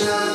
sunshine.